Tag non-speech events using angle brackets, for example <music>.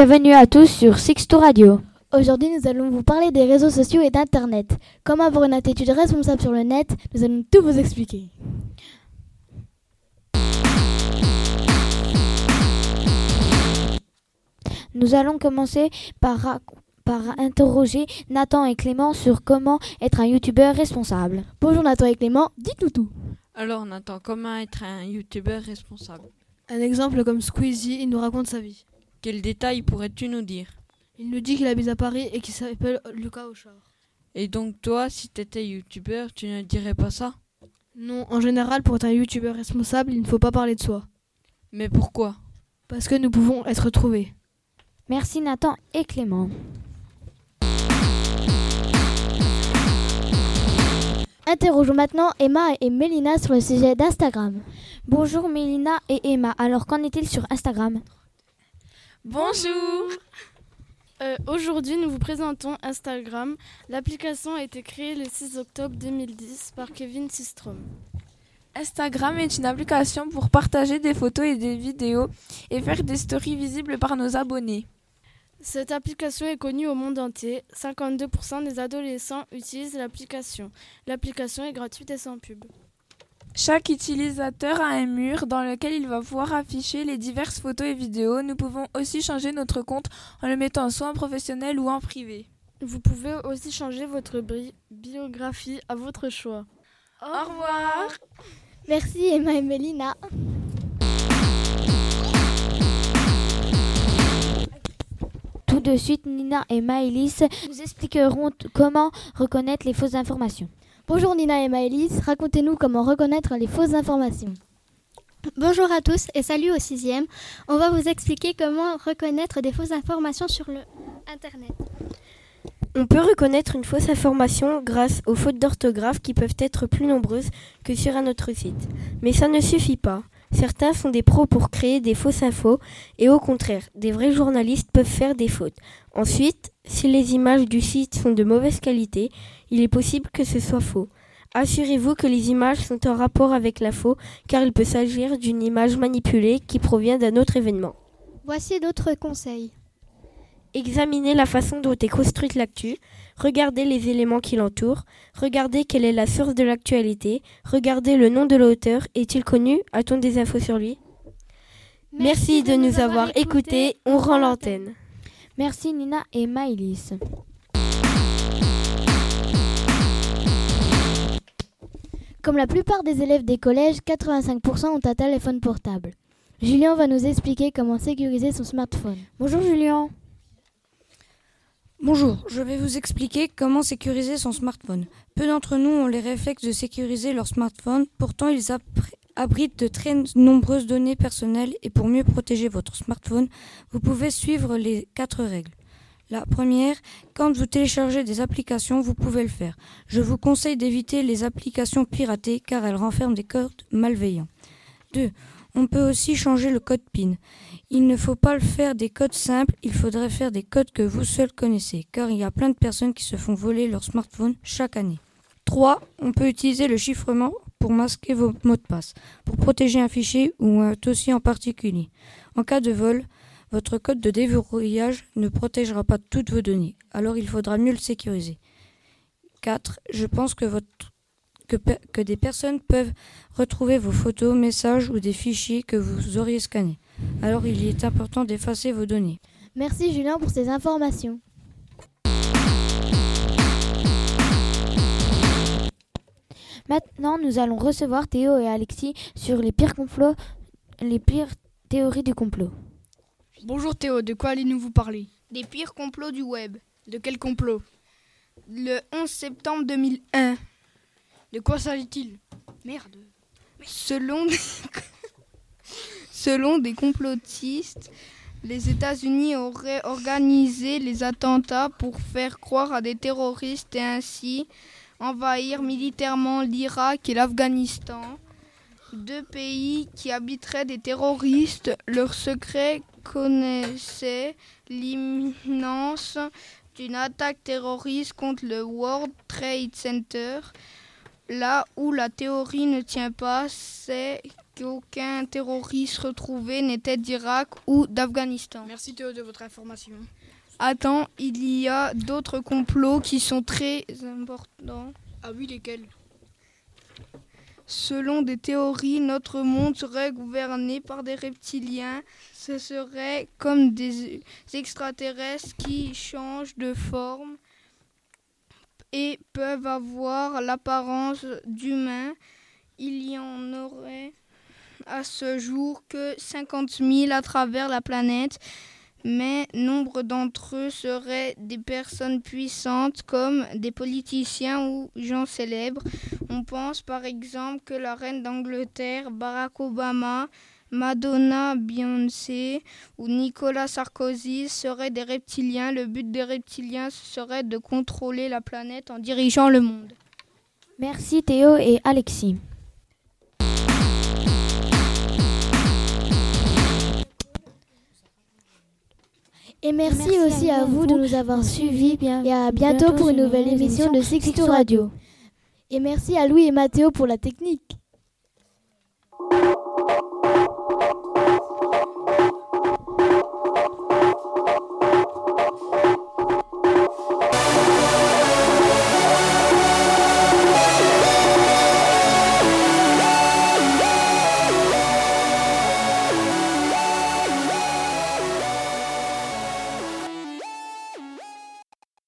Bienvenue à tous sur Sixto Radio. Aujourd'hui, nous allons vous parler des réseaux sociaux et d'Internet. Comment avoir une attitude responsable sur le net Nous allons tout vous expliquer. Nous allons commencer par, par interroger Nathan et Clément sur comment être un youtubeur responsable. Bonjour Nathan et Clément, dites-nous tout. Alors Nathan, comment être un youtubeur responsable? Un exemple comme Squeezie, il nous raconte sa vie. Quels détails pourrais-tu nous dire? Il nous dit qu'il habite à Paris et qu'il s'appelle Lucas Auchard. Et donc toi, si tu étais youtubeur, tu ne dirais pas ça? Non, en général, pour être un youtubeur responsable, il ne faut pas parler de soi. Mais pourquoi? Parce que nous pouvons être trouvés. Merci Nathan et Clément. Interrogeons maintenant Emma et Mélina sur le sujet d'Instagram. Bonjour Mélina et Emma. Alors qu'en est-il sur Instagram? Bonjour euh, Aujourd'hui, nous vous présentons Instagram. L'application a été créée le 6 octobre 2010 par Kevin Systrom. Instagram est une application pour partager des photos et des vidéos et faire des stories visibles par nos abonnés. Cette application est connue au monde entier. 52% des adolescents utilisent l'application. L'application est gratuite et sans pub. Chaque utilisateur a un mur dans lequel il va pouvoir afficher les diverses photos et vidéos. Nous pouvons aussi changer notre compte en le mettant soit en professionnel ou en privé. Vous pouvez aussi changer votre biographie à votre choix. Au revoir. Merci Emma et Mélina. Tout de suite, Nina et Maëlys nous expliqueront comment reconnaître les fausses informations. Bonjour Nina et Maëlys, racontez-nous comment reconnaître les fausses informations. Bonjour à tous et salut au sixième. On va vous expliquer comment reconnaître des fausses informations sur le Internet. On peut reconnaître une fausse information grâce aux fautes d'orthographe qui peuvent être plus nombreuses que sur un autre site. Mais ça ne suffit pas. Certains sont des pros pour créer des fausses infos et au contraire, des vrais journalistes peuvent faire des fautes. Ensuite, si les images du site sont de mauvaise qualité, il est possible que ce soit faux. Assurez-vous que les images sont en rapport avec la faux car il peut s'agir d'une image manipulée qui provient d'un autre événement. Voici d'autres conseils. Examinez la façon dont est construite l'actu, regardez les éléments qui l'entourent, regardez quelle est la source de l'actualité, regardez le nom de l'auteur, est-il connu, a-t-on des infos sur lui? Merci, de, nous avoir écoutés, on rend l'antenne. Merci Nina et Maëlys. Comme la plupart des élèves des collèges, 85% ont un téléphone portable. Julien va nous expliquer comment sécuriser son smartphone. Bonjour Julien. Bonjour, je vais vous expliquer comment sécuriser son smartphone. Peu d'entre nous ont les réflexes de sécuriser leur smartphone, pourtant ils abritent de très nombreuses données personnelles et pour mieux protéger votre smartphone, vous pouvez suivre les quatre règles. La première, quand vous téléchargez des applications, vous pouvez le faire. Je vous conseille d'éviter les applications piratées car elles renferment des codes malveillants. 2. On peut aussi changer le code PIN. Il ne faut pas le faire des codes simples, il faudrait faire des codes que vous seul connaissez, car il y a plein de personnes qui se font voler leur smartphone chaque année. 3. On peut utiliser le chiffrement pour masquer vos mots de passe, pour protéger un fichier ou un dossier en particulier. En cas de vol, votre code de déverrouillage ne protégera pas toutes vos données, alors il faudra mieux le sécuriser. 4. Je pense que, que des personnes peuvent retrouver vos photos, messages ou des fichiers que vous auriez scannés. Alors il est important d'effacer vos données. Merci Julien pour ces informations. Maintenant, nous allons recevoir Théo et Alexis sur les pires complots, les pires théories du complot. Bonjour Théo, de quoi allez-nous vous parler? Des pires complots du web. De quel complot? Le 11 septembre 2001. De quoi s'agit-il? Merde. Selon des... <laughs> Selon des complotistes, les États-Unis auraient organisé les attentats pour faire croire à des terroristes et ainsi envahir militairement l'Irak et l'Afghanistan. Deux pays qui habiteraient des terroristes, leurs secrets connaissaient l'imminence d'une attaque terroriste contre le World Trade Center. Là où la théorie ne tient pas, c'est qu'aucun terroriste retrouvé n'était d'Irak ou d'Afghanistan. Merci Théo de votre information. Attends, il y a d'autres complots qui sont très importants. Ah oui, lesquels? Selon des théories, notre monde serait gouverné par des reptiliens. Ce serait comme des extraterrestres qui changent de forme et peuvent avoir l'apparence d'humains. Il y en aurait à ce jour que 50 000 à travers la planète, mais nombre d'entre eux seraient des personnes puissantes comme des politiciens ou gens célèbres. On pense par exemple que la reine d'Angleterre, Barack Obama, Madonna, Beyoncé ou Nicolas Sarkozy seraient des reptiliens. Le but des reptiliens serait de contrôler la planète en dirigeant le monde. Merci Théo et Alexis. Et merci, aussi à vous de nous avoir suivis et à bientôt pour une nouvelle émission de Sixto Radio. Et merci à Louis et Mathéo pour la technique.